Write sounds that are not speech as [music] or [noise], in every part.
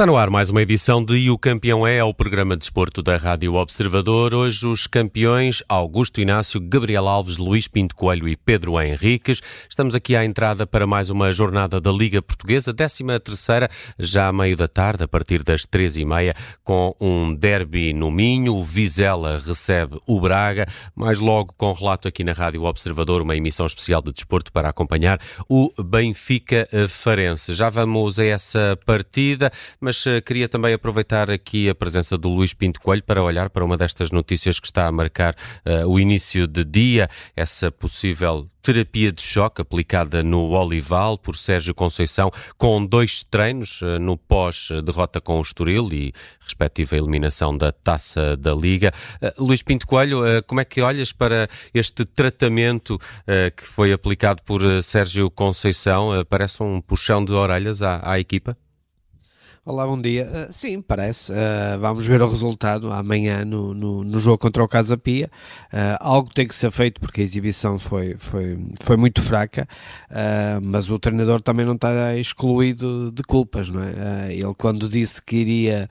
Está no ar mais uma edição de E o Campeão é, o programa de desporto da Rádio Observador. Hoje os campeões Augusto Inácio, Gabriel Alves, Luís Pinto Coelho e Pedro Henriques. Estamos aqui à entrada para mais uma jornada da Liga Portuguesa, 13 terceira, já a meio da tarde, a partir das três e meia, com um derby no Minho. O Vizela recebe o Braga, mais logo com relato aqui na Rádio Observador, uma emissão especial de desporto para acompanhar o Benfica Farense. Já vamos a essa partida mas uh, queria também aproveitar aqui a presença do Luís Pinto Coelho para olhar para uma destas notícias que está a marcar uh, o início de dia, essa possível terapia de choque aplicada no Olival por Sérgio Conceição, com dois treinos uh, no pós-derrota com o Estoril e respectiva eliminação da Taça da Liga. Luís Pinto Coelho, como é que olhas para este tratamento que foi aplicado por Sérgio Conceição? parece um puxão de orelhas à, à equipa? Olá, bom dia. Uh, sim, parece. Uh, vamos ver o resultado amanhã no, no, no jogo contra o Casa Pia. Uh, algo tem que ser feito porque a exibição foi, foi, foi muito fraca, mas o treinador também não está excluído de culpas, não é? ele, quando disse que iria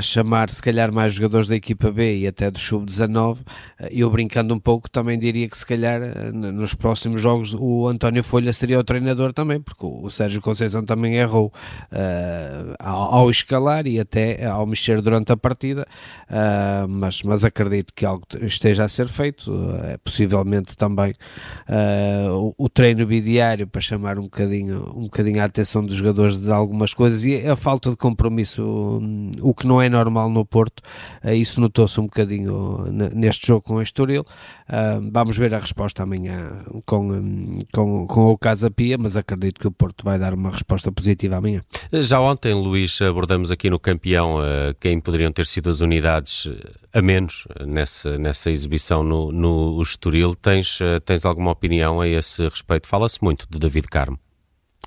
chamar, se calhar, mais jogadores da equipa B e até do Sub-19, eu brincando um pouco também diria que, se calhar, nos próximos jogos o António Folha seria o treinador também, porque o, o Sérgio Conceição também errou. Uh, ao, escalar e até ao mexer durante a partida, uh, mas, mas acredito que algo esteja a ser feito, uh, possivelmente também uh, o, o, treino bidiário para chamar um bocadinho, um bocadinho a atenção dos jogadores de algumas coisas e a falta de compromisso, um, o que não é normal no Porto, isso notou-se um bocadinho neste jogo com o Estoril. vamos ver a resposta amanhã com, um, com, com o Casa Pia, mas acredito que o Porto vai dar uma resposta positiva amanhã. Já ontem, Luís, abordamos aqui no campeão uh, quem poderiam ter sido as unidades eh, a menos eh, nessa, nessa exibição no, no Estoril. Tens, tens alguma opinião a esse respeito? Fala-se muito de David Carmo.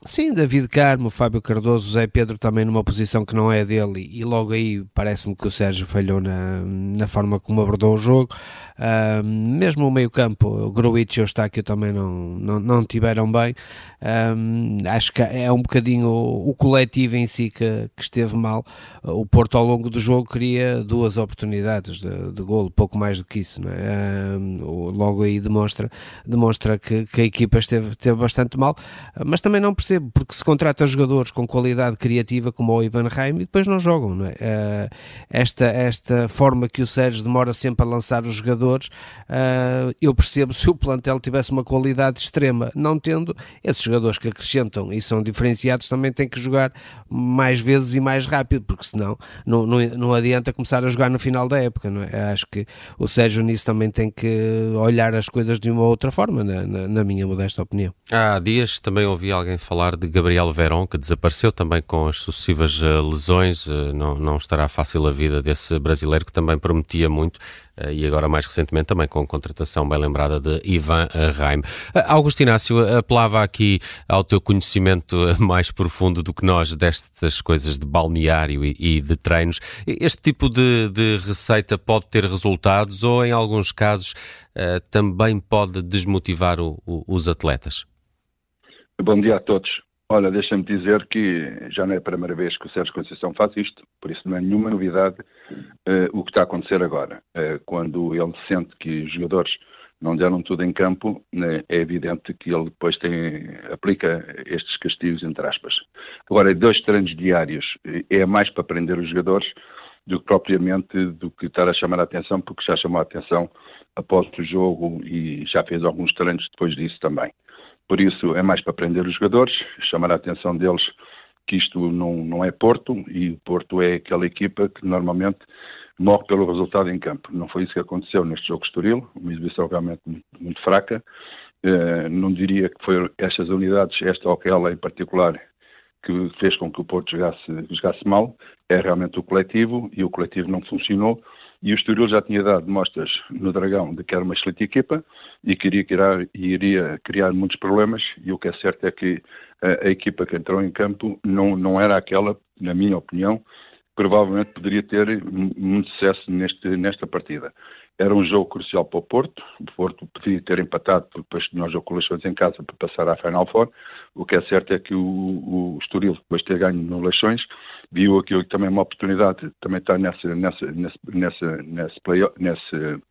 Sim, David Carmo, Fábio Cardoso, Zé Pedro também numa posição que não é dele e logo aí parece-me que o Sérgio falhou na, na forma como abordou o jogo. Uh, mesmo o meio campo, Gruitch e o Eustáquio também não, não, não tiveram bem. Uh, acho que é um bocadinho o, o coletivo em si que, que, esteve mal. O Porto ao longo do jogo queria duas oportunidades de, de golo, pouco mais do que isso. Uh, logo aí demonstra, demonstra que, que a equipa esteve, esteve bastante mal, mas também não percebe percebo, porque se contrata jogadores com qualidade criativa como o Ivan Reim e depois não jogam, não é? Uh, esta, esta forma que o Sérgio demora sempre a lançar os jogadores, uh, eu percebo se o plantel tivesse uma qualidade extrema, não tendo, esses jogadores que acrescentam e são diferenciados também têm que jogar mais vezes e mais rápido, porque senão não, não, não adianta começar a jogar no final da época, não é? Acho que o Sérgio nisso também tem que olhar as coisas de uma outra forma, na, na, na minha modesta opinião. Há dias também ouvi alguém falar falar de Gabriel Verón, que desapareceu também com as sucessivas uh, lesões. Uh, não, não estará fácil a vida desse brasileiro que também prometia muito uh, e agora mais recentemente também com a contratação bem lembrada de Ivan Reim. Augusto Inácio, apelava aqui ao teu conhecimento mais profundo do que nós destas coisas de balneário e, e de treinos. Este tipo de, de, receita pode ter resultados ou em alguns casos também pode desmotivar o, o, os atletas? Bom dia a todos. Olha, deixa-me dizer que já não é a primeira vez que o Sérgio Conceição faz isto, por isso não é nenhuma novidade uh, o que está a acontecer agora. Uh, quando ele sente que os jogadores não deram tudo em campo, né, é evidente que ele depois tem, aplica estes castigos, entre aspas. Agora, dois treinos diários eh, é mais para prender os jogadores do que propriamente do que estar a chamar a atenção, porque já chamou a atenção após o jogo e já fez alguns treinos depois disso também. Por isso, é mais para prender os jogadores, chamar a atenção deles que isto não, não é Porto e o Porto é aquela equipa que normalmente morre pelo resultado em campo. Não foi isso que aconteceu neste jogo Estoril, uma exibição realmente muito, muito fraca. Uh, não diria que foi estas unidades, esta ou aquela em particular, que fez com que o Porto jogasse, jogasse mal. É realmente o coletivo e o coletivo não funcionou e o Estoril já tinha dado mostras no Dragão de que era uma excelente equipa e queria criar, iria criar muitos problemas e o que é certo é que a, a, equipa que entrou em campo não, não era aquela, na minha opinião, provavelmente poderia ter muito sucesso neste, nesta partida. Era um jogo crucial para o Porto. O Porto podia ter empatado depois de nós jogo com Leixões em casa para passar à Final Four. O que é certo é que o, o Estoril, depois de ter ganho no Leixões, viu aquilo que também é uma oportunidade, também está nessa, nessa, nessa, nessa, play, nessa,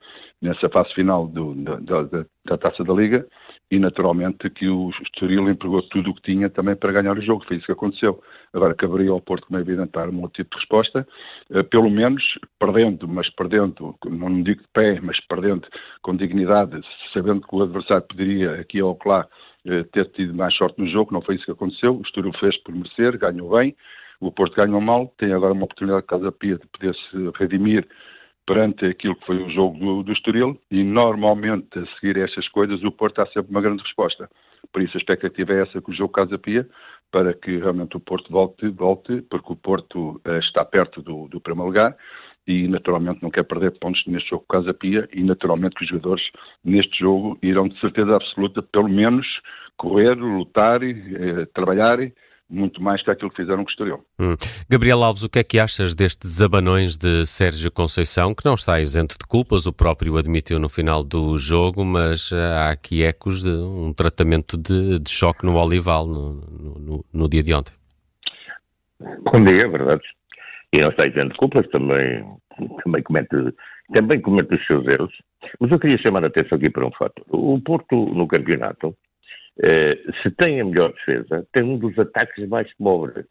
nessa fase final do, da, da, da, Taça da Liga e naturalmente que o Estoril empregou tudo o que tinha também para ganhar o jogo, foi isso que aconteceu. Agora caberia ao Porto, como é evidente, dar um outro tipo de resposta, uh, pelo menos perdendo, mas perdendo, não digo de pé, mas perdendo com dignidade, sabendo que o adversário poderia aqui ou lá uh, ter tido mais sorte no jogo, não foi isso que aconteceu, o Estoril fez por merecer, ganhou bem, o Porto ganhou mal, tem agora uma oportunidade de Casa Pia de poder se redimir perante aquilo que foi o jogo do, do Estoril e normalmente a seguir estas coisas o Porto há sempre uma grande resposta. Por isso a expectativa é essa que o jogo Casa Pia para que realmente o Porto volte, volte porque o Porto uh, está perto do, do primeiro lugar e naturalmente não quer perder pontos neste jogo Casa Pia e naturalmente que os jogadores neste jogo irão de certeza absoluta pelo menos correr, lutar, eh, trabalhar muito mais que aquilo que fizeram com o Estoril. Hum. Gabriel Alves, o que é que achas destes abanões de Sérgio Conceição, que não está isento de culpas, o próprio admitiu no final do jogo, mas eh, há aqui ecos de um tratamento de, de choque no Olival no, no, no, dia de ontem. Bom dia, é verdade. E não está isento de culpas, também, também, comete, também comete os seus erros. Mas eu queria chamar a atenção aqui para um fato. O Porto, no campeonato, eh, se tem a melhor defesa, tem um dos ataques mais pobres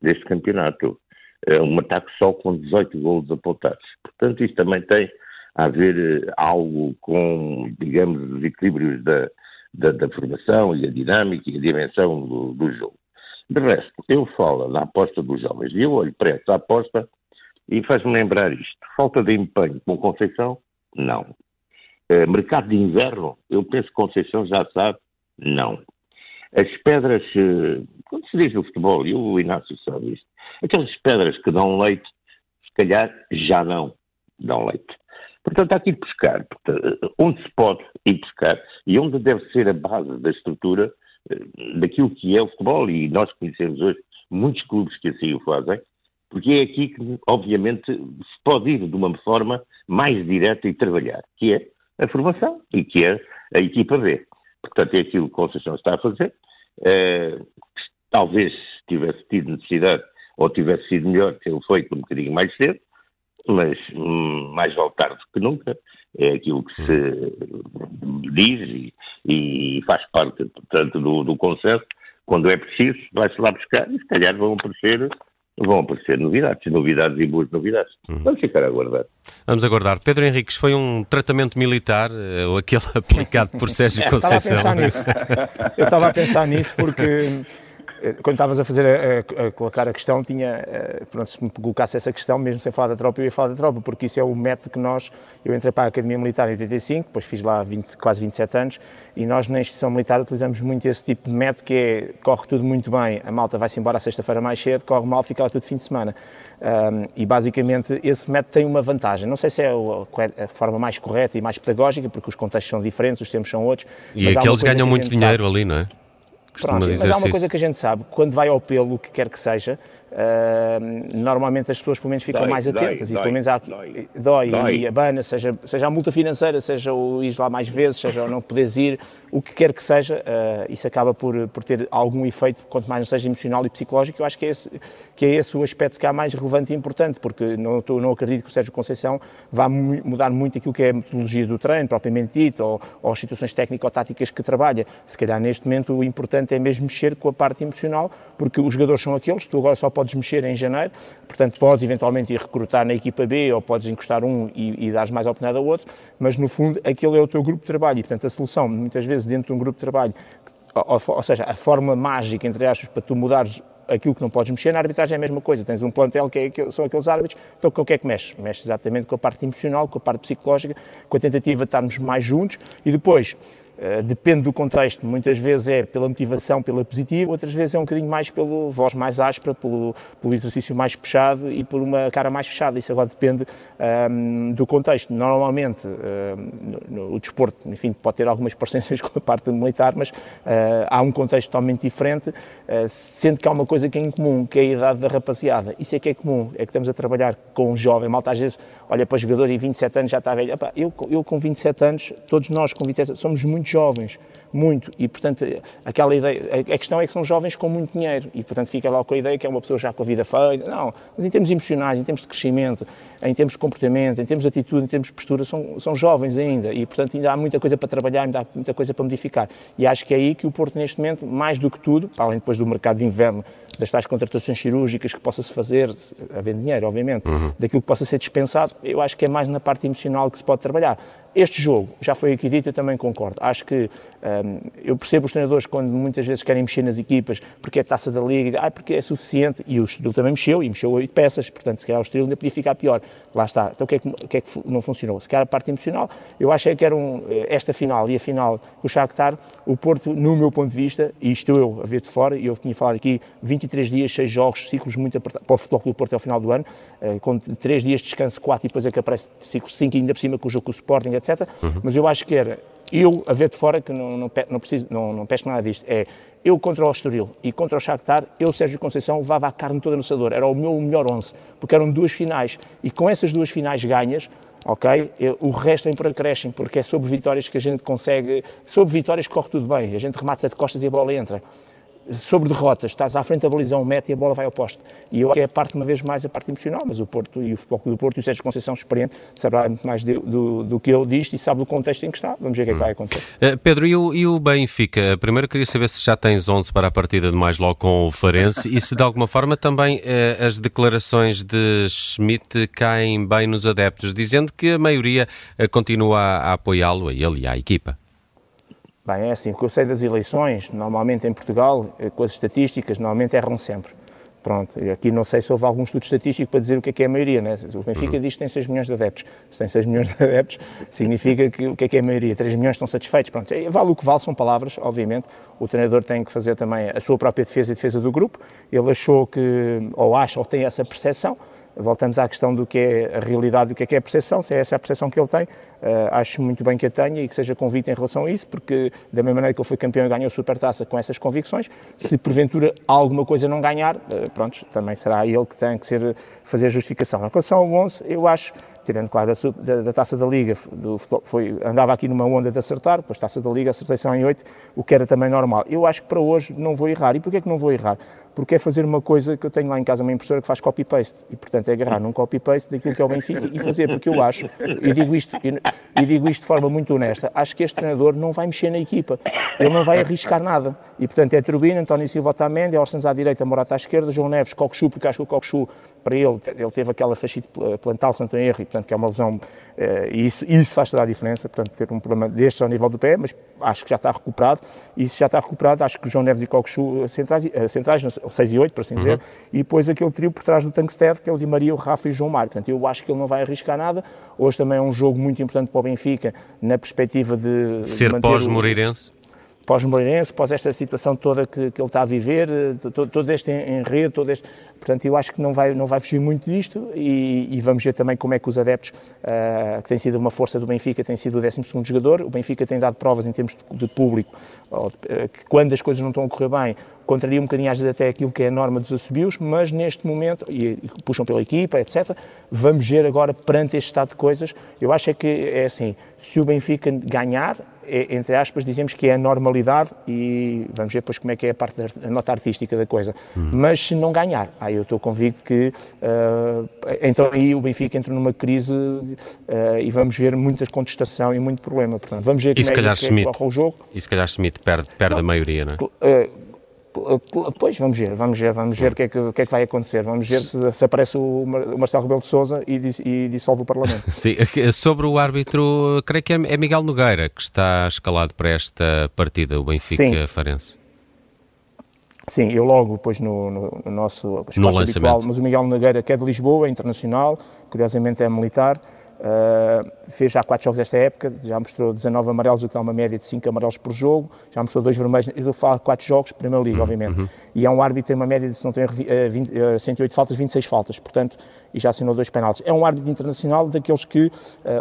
deste campeonato. É um ataque só com 18 golos apontados. Portanto, isto também tem a ver eh, algo com, digamos, os equilíbrios da, da, da, formação e a dinâmica e a dimensão do, do, jogo. De resto, eu falo na aposta dos jovens e eu olho para essa aposta e faz-me lembrar isto. Falta de empenho com Conceição? Não. Eh, mercado de inverno? Eu penso que Conceição já sabe não. As pedras, eh, quando se diz no futebol, e o Inácio sabe isto, aquelas pedras que dão leite, se calhar já não dão leite. Portanto, há que ir buscar. Portanto, onde se pode ir buscar e onde deve ser a base da estrutura eh, daquilo que é o futebol, e nós conhecemos hoje muitos clubes que assim o fazem, porque é aqui que, obviamente, se pode ir de uma forma mais direta e trabalhar, que é a formação e que é a equipa B. Portanto, é aquilo que o Conceição está a fazer. Uh, talvez tivesse tido necessidade ou tivesse sido melhor tê-lo feito um bocadinho mais cedo, mas hum, mais vale tarde que nunca. É aquilo que se diz e, e faz parte, portanto, do, do consenso. Quando é preciso, vai-se lá buscar e se calhar vão aparecer vão aparecer novidades, novidades e boas novidades. Uhum. Vamos ficar a aguardar. Vamos aguardar. Pedro Henriques, foi um tratamento militar, eh, ou aquele [laughs] aplicado por Sérgio Conceição? [laughs] Eu estava a pensar nisso porque quando estavas a fazer a, a, a, colocar a questão, tinha, eh, pronto, se me colocasse essa questão, mesmo sem falar da tropa, eu ia falar da tropa, porque isso é o método que nós, eu entrei para a Academia Militar em 85, depois fiz lá 20, quase 27 anos, e nós na instituição militar utilizamos muito esse tipo de método que é, corre tudo muito bem, a malta vai-se embora à sexta-feira mais cedo, corre mal, fica lá tudo fim de semana. Um, e basicamente esse método tem uma vantagem, não sei se é a, a, forma mais correta e mais pedagógica, porque os contextos são diferentes, os tempos são outros. E aqueles ganham muito dinheiro sabe. ali, não é? Pronto, mas há uma coisa que a gente sabe, quando vai ao pelo, o que quer que seja, Uh, normalmente as pessoas pelo menos ficam dói, mais atentas dói, e pelo menos há, dói, dói, dói. e abana, seja, seja a multa financeira, seja o ir lá mais vezes, seja o não poderes ir, o que quer que seja, uh, isso acaba por, por ter algum efeito, quanto mais não seja emocional e psicológico, eu acho que é esse, que é esse o aspecto que há mais relevante e importante, porque não, não acredito que o Sérgio Conceição vá mudar muito aquilo que é a metodologia do treino, propriamente dito, ou, ou as situações técnico-táticas que trabalha. Se calhar neste momento o importante é mesmo mexer com a parte emocional, porque os jogadores são aqueles, tu agora só podes podes mexer em janeiro, portanto podes eventualmente ir recrutar na equipa B ou podes encostar um e, e dar mais oportunidade ao outro, mas no fundo aquele é o teu grupo de trabalho e portanto a solução muitas vezes dentro de um grupo de trabalho, ou, ou seja, a forma mágica entre aspas para tu mudares aquilo que não podes mexer, na arbitragem é a mesma coisa. Tens um plantel que, é, são aqueles árbitros, então com o que é que mexes? Mexes exatamente com a parte emocional, com a parte psicológica, com a tentativa de estarmos mais juntos e depois depende do contexto, muitas vezes é pela motivação, pela positiva, outras vezes é um bocadinho mais pelo voz mais áspera, pelo, pelo exercício mais puxado e por uma cara mais fechada. Isso agora depende um, do contexto. Normalmente, um, no, no, o desporto, enfim, pode ter algumas parecenças [laughs] com a parte militar, mas uh, há um contexto totalmente diferente, uh, sendo que há uma coisa que é em comum, que é a idade da rapaziada. Isso é que é comum, é que estamos a trabalhar com um jovem. Malta às vezes olha para o jogador e 27 anos já está velho. Epá, eu, eu com 27 anos, todos nós com 27 anos, somos muito jovens, muito, e portanto aquela ideia, a questão é que são jovens com muito dinheiro, e portanto fica lá com a ideia que é uma pessoa já com a vida feita, não, mas em termos emocionais, em termos de crescimento, em termos de comportamento, em termos de atitude, em termos de postura, são, são jovens ainda, e portanto ainda há muita coisa para trabalhar, ainda há muita coisa para modificar, e acho que é aí que o Porto neste momento, mais do que tudo, além depois do mercado de inverno, das tais contratações cirúrgicas que possa-se fazer, havendo dinheiro, obviamente, uhum. daquilo que possa ser dispensado, eu acho que é mais na parte emocional que se pode trabalhar. Este jogo, já foi aqui dito, eu também concordo. Acho que um, eu percebo os treinadores quando muitas vezes querem mexer nas equipas porque é taça da liga, ah, porque é suficiente, e o Estoril também mexeu, e mexeu oito peças, portanto, se calhar o Estoril ainda podia ficar pior. Lá está. Então o que é que, o que, é que não funcionou? Se calhar a parte emocional, eu achei que era um, eh, esta final e a final com o Shakhtar, o Porto, no meu ponto de vista, e estou eu a ver de fora, e eu tinha falado aqui, 23 dias, 6 jogos, ciclos muito apertados, para o Futebol Clube do Porto ao final do ano, eh, com 3 dias de descanso, 4 e depois é que aparece ciclo 5 ainda por cima com o jogo com o Sporting, etc etc. Uhum. Mas eu acho que era eu a ver de fora, que não, não, não, preciso, não, não pesco nada disto, é eu contra o Estoril e contra o Shakhtar, eu, Sérgio Conceição, levava a carne toda no assador, era o meu melhor 11, porque eram duas finais, e com essas duas finais ganhas, ok, eu, o resto vem por porque é sobre vitórias que a gente consegue, sobre vitórias corre tudo bem, a gente remata de costas e a bola entra sobre derrotas, estás à frente da baliza um metro e a bola vai ao poste. E eu acho que é a parte, uma vez mais, a parte emocional, mas o Porto e o Futebol do Porto e o Sérgio Conceição experiente saberá muito mais do, do, do, que eu disto e sabe o contexto em que está. Vamos ver o que é que vai acontecer. Uh, Pedro, e o, e o Benfica? Primeiro queria saber se já tens 11 para a partida de mais logo com o Farense e se de alguma forma também uh, as declarações de Schmidt caem bem nos adeptos, dizendo que a maioria uh, continua a, apoiá-lo, a ele e à equipa. Bem, é assim, o que eu sei das eleições, normalmente em Portugal, eh, com as estatísticas, normalmente erram sempre. Pronto, aqui não sei se houve algum estudo estatístico para dizer o que é que é a maioria, né? O Benfica uhum. diz que tem 6 milhões de adeptos. Se tem 6 milhões de adeptos, significa que o que é que é a maioria? 3 milhões estão satisfeitos. Pronto, vale o que vale, são palavras, obviamente. O treinador tem que fazer também a sua própria defesa e defesa do grupo. Ele achou que, ou acha, ou tem essa percepção, voltamos à questão do que é a realidade, do que é que é a percepção, se é essa a percepção que ele tem, uh, acho muito bem que a tenha e que seja convicto em relação a isso, porque da mesma maneira que ele foi campeão e ganhou a Supertaça com essas convicções, se porventura alguma coisa não ganhar, uh, pronto, também será ele que tem que ser, fazer a justificação. Em relação ao 11, eu acho tirando, claro, da, da, Taça da Liga, do, foi, andava aqui numa onda de acertar, depois Taça da Liga, acertei só em 8, o que era também normal. Eu acho que para hoje não vou errar. E porquê é que não vou errar? Porque é fazer uma coisa que eu tenho lá em casa, uma impressora que faz copy-paste, e portanto é agarrar num copy-paste daquilo que é o Benfica e fazer, porque eu acho, e digo isto, e, e digo isto de forma muito honesta, acho que este treinador não vai mexer na equipa, ele não vai arriscar nada, e portanto é Turbina, António Silva Otamendi, Orsens à direita, Morata à esquerda, João Neves, Cockchu, porque acho que o Cockchu, para ele, ele teve aquela fascite plantal, Santo Henrique, portanto que é uma lesão eh, e isso, isso faz toda a diferença, portanto, ter um problema destes ao nível do pé, mas acho que já está recuperado, e se já está recuperado, acho que o João Neves e Cocosu eh, centrais, eh, centrais 6 e 8, por assim uhum. dizer, e depois aquele trio por trás do Tankstead, que é o Di Maria, o Rafa e o João Mário. Portanto, eu acho que ele não vai arriscar nada. Hoje também é um jogo muito importante para o Benfica, na perspectiva de... Ser pós-Moreirense? pós-Moreirense, pós esta situação toda que, que ele está a viver, todo, todo este enredo, todo este... Portanto, eu acho que não vai, não vai fugir muito disto e, e vamos ver também como é que os adeptos, uh, que têm sido uma força do Benfica, têm sido o 12 jogador. O Benfica tem dado provas em termos de, de público, uh, que quando as coisas não estão a correr bem, contraria um bocadinho às vezes até aquilo que é a norma dos assobios, mas neste momento, e, e, puxam pela equipa, etc., vamos ver agora perante este estado de coisas, eu acho é que é assim, se o Benfica ganhar, é, entre aspas, dizemos que é a normalidade e vamos ver depois como é que é a parte da nota artística da coisa. Hum. Mas se não ganhar, aí eu estou convicto que uh, então aí o Benfica entra numa crise uh, e vamos ver muita contestação e muito problema. Portanto, vamos ver e como é, calhar que, é que corre o jogo. E se calhar Schmidt perde, perde não, a maioria, não é? Uh, Pois, vamos ver, vamos ver, vamos ver o que, é que, que, é que vai acontecer. Vamos ver se, se aparece o, Marcelo Rebelo de Sousa e, e, dissolve o Parlamento. [laughs] Sim, sobre o árbitro, creio que é, é Miguel Nogueira que está escalado para esta partida, o Benfica-Farense. Sim, eu logo, depois no, no, no nosso espaço no habitual, mas o Miguel Nogueira, que é de Lisboa, é internacional, curiosamente é militar, Uh, fez já 4 jogos esta época, já mostrou 19 amarelos, o que dá uma média de 5 amarelos por jogo, já mostrou 2 vermelhos, eu falo 4 jogos, Primeira Liga, uhum. obviamente. Uhum. E é um árbitro que tem uma média de, se não tenho, 20, uh, 108 faltas, 26 faltas, portanto, e já assinou dois penaltis. É um árbitro internacional daqueles que uh,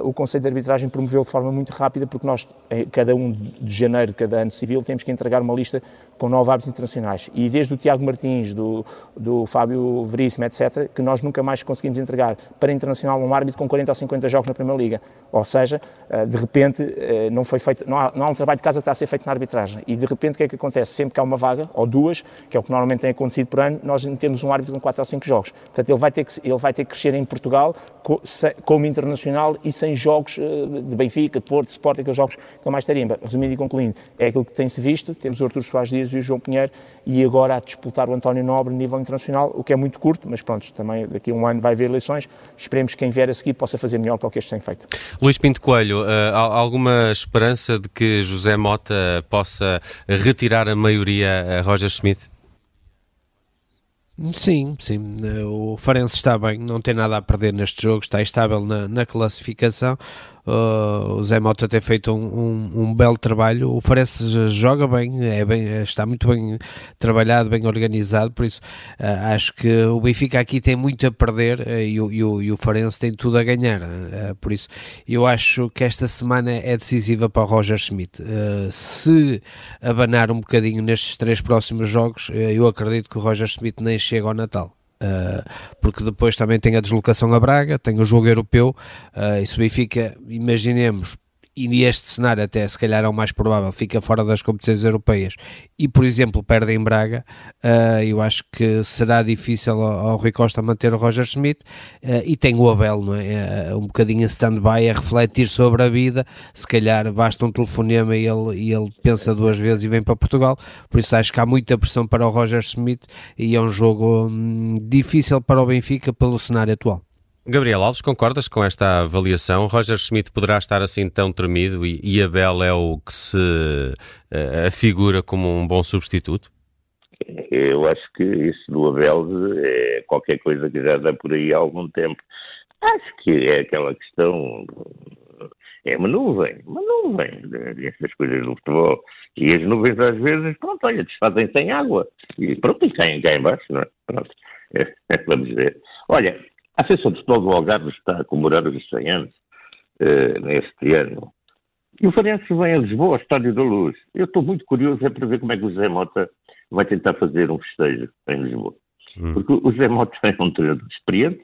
o Conselho de Arbitragem promoveu de forma muito rápida, porque nós, cada 1 de janeiro de cada ano civil, temos que entregar uma lista com nove árbitros internacionais. E desde o Tiago Martins, do, do Fábio Veríssimo, etc., que nós nunca mais conseguimos entregar para internacional um árbitro com 40 ou 50 jogos na Primeira Liga. Ou seja, eh, de repente eh, não foi feito, não há, não há, um trabalho de casa que está a ser feito na arbitragem. E de repente o que é que acontece? Sempre que há uma vaga, ou duas, que é o que normalmente tem acontecido por ano, nós temos um árbitro com 4 ou 5 jogos. Portanto, ele vai ter que, ele vai ter crescer em Portugal como internacional e sem jogos eh, de Benfica, de Porto, de Sport, aqueles jogos que mais tarimba. Resumindo e concluindo, é aquilo que tem-se visto, temos o Artur Soares Dias e o João Pinheiro e agora a disputar o António Nobre a nível internacional, o que é muito curto, mas pronto, também daqui a um ano vai haver eleições, esperemos que quem vier a seguir possa fazer melhor que o que este tem feito. Luís Pinto Coelho, uh, alguma esperança de que José Mota possa retirar a maioria a Roger Schmidt? Sim, sim. O Farense está bem, não tem nada a perder neste jogo, está estável na, na classificação uh, o Zé Mota ter feito um, um, um, belo trabalho. O Farense joga bem, é bem, está muito bem trabalhado, bem organizado, por isso uh, acho que o Benfica aqui tem muito a perder uh, e, o, e, o, e o Farense tem tudo a ganhar. por isso eu acho que esta semana é decisiva para o Roger Schmidt. se abanar um bocadinho nestes três próximos jogos, eu acredito que o Roger Schmidt nem chega ao Natal. Uh, porque depois também tem a deslocação a Braga, tem o jogo europeu, uh, e se imaginemos, e neste cenário até se calhar é o mais provável, fica fora das competições europeias e, por exemplo, perde em Braga, uh, eu acho que será difícil ao, ao Rui Costa manter o Roger Schmidt uh, e tem o Abel, não é? Uh, um bocadinho em stand-by a refletir sobre a vida, se calhar basta um telefonema e ele, e ele pensa duas vezes e vem para Portugal, por isso acho que há muita pressão para o Roger Schmidt e é um jogo hum, difícil para o Benfica pelo cenário atual. Gabriel Alves, concordas com esta avaliação? Roger Schmidt poderá estar assim tão tremido e, e Abel é o que se uh, afigura como um bom substituto? Eu acho que isso do Abel é qualquer coisa que já dá por aí há algum tempo. Acho que é aquela questão. É uma nuvem, uma nuvem dessas coisas do futebol. E as nuvens às vezes, pronto, olha, desfazem sem água. E pronto, e caem cá embaixo, não é? Pronto, [laughs] vamos ver. Olha, a Associação de Futebol do Algarve está a comemorar os 100 anos uh, neste ano. E o Farense vem a Lisboa, ao Estádio da Luz. Eu estou muito curioso é para ver como é que o José Mota vai tentar fazer um festejo em Lisboa. Hum. Porque o José Mota é um treinador experiente,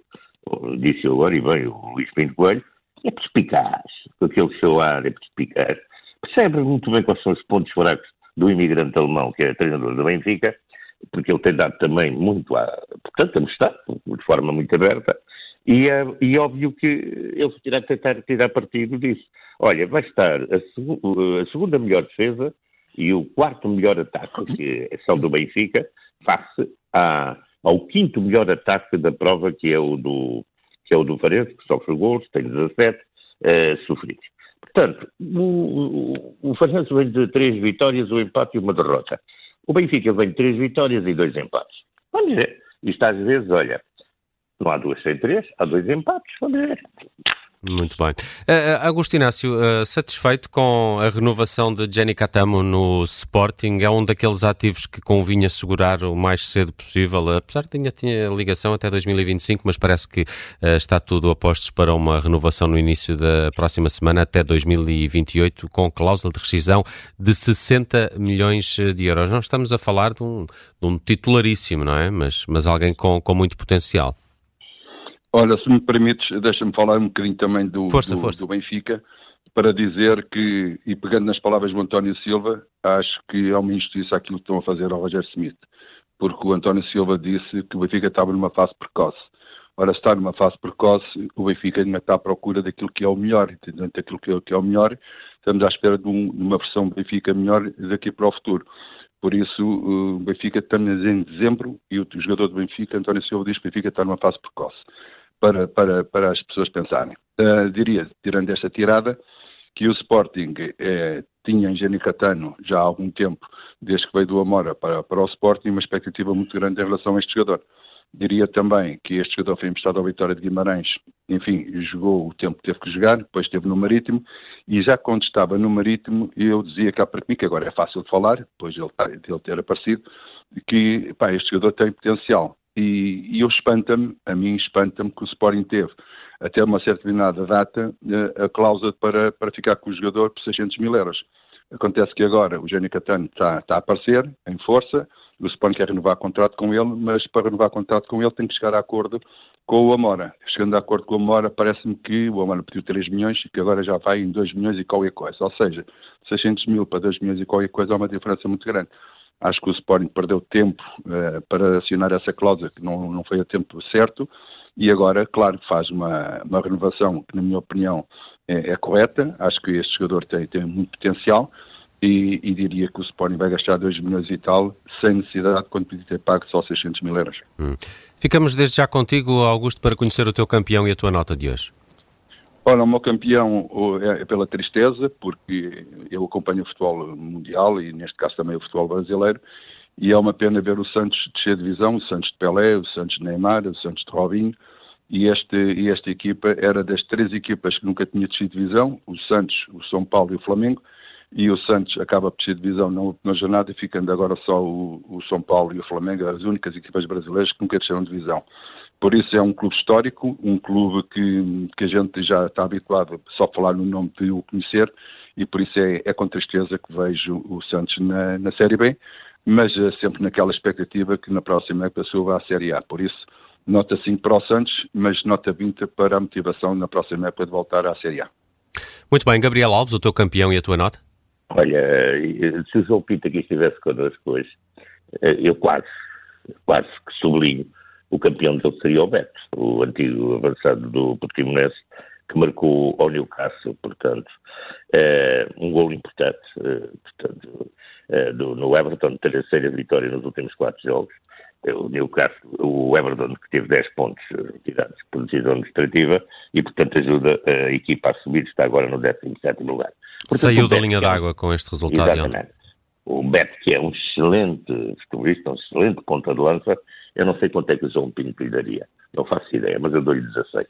disse agora, e bem, o Luís Pinto Coelho, é perspicaz, com aquele seu ar, é perspicaz. Percebe muito bem quais são os pontos fracos do imigrante alemão, que é treinador do Benfica, porque ele tem dado também muito, a, portanto, a mostrar, de forma muito aberta, e é, e óbvio que ele irá tentar tirar partido disso. Olha, vai estar a, seg a, segunda melhor defesa e o quarto melhor ataque, que são do Benfica, face a, ao quinto melhor ataque da prova, que é o do, que é o do Farense, que sofre gols, tem 17 eh, sofridos. Portanto, o, o, o vem de três vitórias, um empate e uma derrota. O Benfica vem de três vitórias e dois empates. Vamos ver. Isto às vezes, olha, não há duas sem três, há dois empates. Vamos ver. Muito bem. Uh, Inácio, uh, satisfeito com a renovação de Jenny Catamo no Sporting? É um daqueles ativos que convinha segurar o mais cedo possível, apesar de tinha, tinha ligação até 2025, mas parece que uh, está tudo a postos para uma renovação no início da próxima semana, até 2028, com cláusula de rescisão de 60 milhões de euros. Não estamos a falar de um, de um titularíssimo, não é? Mas, mas alguém com, com muito potencial. Olha, se me permites, deixa-me falar um bocadinho também do, força, do, força. do, Benfica, para dizer que, e pegando nas palavras do António Silva, acho que é uma injustiça aquilo que estão a fazer ao Roger Smith, porque o António Silva disse que o Benfica estava numa fase precoce. Ora, se está numa fase precoce, o Benfica ainda está à procura daquilo que é o melhor, entendeu? daquilo que é, é o melhor, estamos à espera de, um, de uma versão Benfica melhor daqui para o futuro. Por isso, o Benfica estamos em dezembro e o jogador do Benfica, António Silva, diz que o Benfica está numa fase precoce para, para, para as pessoas pensarem. Uh, diria, tirando esta tirada, que o Sporting eh, tinha em Genicatano já há algum tempo, desde que veio do Amora para, para o Sporting, uma expectativa muito grande em relação a este jogador. Diria também que este jogador foi emprestado ao Vitória de Guimarães enfim, jogou o tempo que teve que jogar, depois esteve no Marítimo, e já quando estava no Marítimo, eu dizia cá para mim, que agora é fácil de falar, depois de ele, ele ter aparecido, que pá, este jogador tem potencial. E, e eu espanta-me, a mim espanta-me que o Sporting teve, até uma certa determinada data, a, a cláusula para, para ficar com o jogador por 600 mil euros. Acontece que agora o Gênio Catano está, está a aparecer em força, o Sporting quer renovar contrato com ele, mas para renovar contrato com ele tem que chegar a acordo com o Amora. Chegando a acordo com o Amora, parece-me que o Amora pediu 3 milhões e que agora já vai em 2 milhões e qualquer coisa. Ou seja, 600 mil para 2 milhões e qualquer coisa é uma diferença muito grande. Acho que o Sporting perdeu tempo uh, para assinar essa cláusula, que não, não foi a tempo certo, e agora, claro, faz uma, uma renovação que, na minha opinião, é, é correta. Acho que este jogador tem, tem muito potencial e, e, diria que o Sporting vai gastar 2 milhões e tal, sem necessidade, quando podia ter pago só 600 mil euros. Hum. Ficamos desde já contigo, Augusto, para conhecer o teu campeão e a tua nota de hoje. Olha, o meu campeão é pela tristeza, porque eu acompanho o futebol mundial e neste caso também o futebol brasileiro, e é uma pena ver o Santos descer de divisão, o Santos de Pelé, o Santos de Neymar, o Santos de Robinho, e, este, e esta equipa era das três equipas que nunca tinha descido de divisão, o Santos, o São Paulo e o Flamengo, e o Santos acaba por descer de divisão na última jornada, ficando agora só o, o São Paulo e o Flamengo, as únicas equipas brasileiras que nunca desceram de divisão. Por isso é um clube histórico, um clube que, que a gente já está habituado só a falar no nome de o conhecer e por isso é, é com tristeza que vejo o Santos na, na Série B, mas é sempre naquela expectativa que na próxima época suba à Série A. Por isso, nota 5 para o Santos, mas nota 20 para a motivação na próxima época de voltar à Série A. Muito bem, Gabriel Alves, o teu campeão e a tua nota? Olha, se o João Pinto aqui estivesse connosco hoje, eh, eu quase, quase que sublinho o campeão dele seria o Beto, o antigo avançado do Portimonense, que marcou ao Newcastle, portanto, é, um gol importante, é, portanto, é, do, no Everton, terceira vitória nos últimos quatro jogos. O Newcastle, o Everton, que teve 10 pontos retirados por decisão administrativa e, portanto, ajuda a equipa a subir, está agora no 17 lugar. Portanto, Saiu da linha d'água com este resultado. Exatamente. O Beto, que é um excelente futebolista, um excelente ponta de lança, eu não sei quanto é que o João Pinto lhe daria. Não faço ideia, mas eu dou-lhe 16.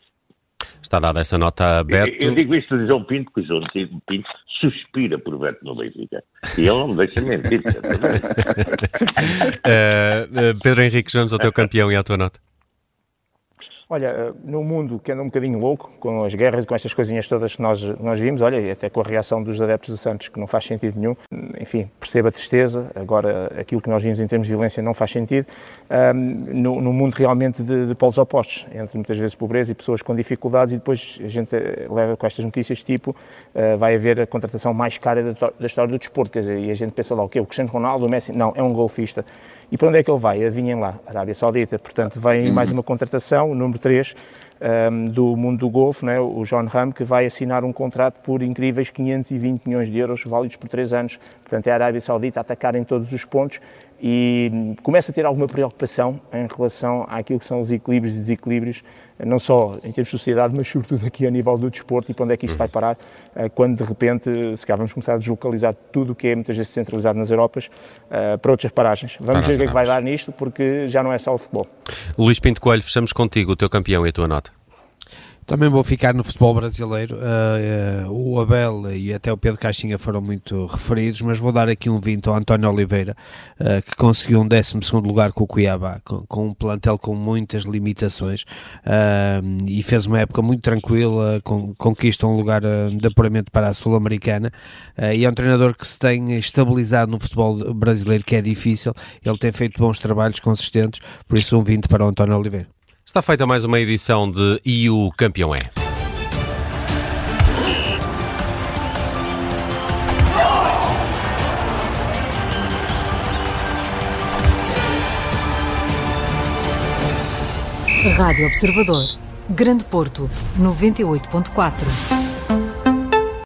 Está dada essa nota a Beto. Eu, eu digo isto de João Pinto, que o João Pinto suspira por Beto no Benfica. E ele não me deixa mentir. uh, [laughs] Pedro Henrique, vamos ao teu campeão e à tua nota. Olha, eh, no mundo que anda um bocadinho louco, com as guerras e com estas coisinhas todas que nós, nós vimos, olha, e até com a reação dos adeptos do Santos, que não faz sentido nenhum, enfim, perceba a tristeza, agora aquilo que nós vimos em termos de violência não faz sentido, um, no, no, mundo realmente de, de polos opostos, entre muitas vezes pobreza e pessoas com dificuldades, e depois a gente eh, leva com estas notícias tipo, uh, vai haver a contratação mais cara da, da, história do desporto, quer dizer, e a gente pensa lá, o quê? O Cristiano Ronaldo, o Messi? Não, é um golfista. E para onde é que ele vai? Adivinhem lá, Arábia Saudita. Portanto, vem uhum. mais uma contratação, número 3, um, do mundo do golfe, né, o John Ram, que vai assinar um contrato por incríveis 520 milhões de euros, válidos por 3 anos. Portanto, é a Arábia Saudita a atacar em todos os pontos e começa a ter alguma preocupação em relação àquilo que são os equilíbrios e desequilíbrios, não só em termos de sociedade, mas sobretudo aqui a nível do desporto e para onde é que isto vai uhum. parar, eh, quando de repente, se calhar vamos começar a deslocalizar tudo o que é muitas vezes centralizado nas Europas eh, para outras paragens. Vamos ver o que é que vai dar nisto, porque já não é só o futebol. Luís Pinto Coelho, fechamos contigo, o teu campeão e a tua nota. Também vou ficar no futebol brasileiro. Uh, uh, o Abel e até o Pedro Caixinha foram muito referidos, mas vou dar aqui um 20 ao António Oliveira, uh, que conseguiu um 12 lugar com o Cuiabá, com, com, um plantel com muitas limitações e fez uma época muito tranquila, com, conquista um lugar de apuramento para a Sul-Americana. e é um treinador que se tem estabilizado no futebol brasileiro, que é difícil. Ele tem feito bons trabalhos consistentes, por isso um 20 para o António Oliveira. Está feita mais uma edição de E o Campeão é. Rádio Observador, Grande Porto, 98.4.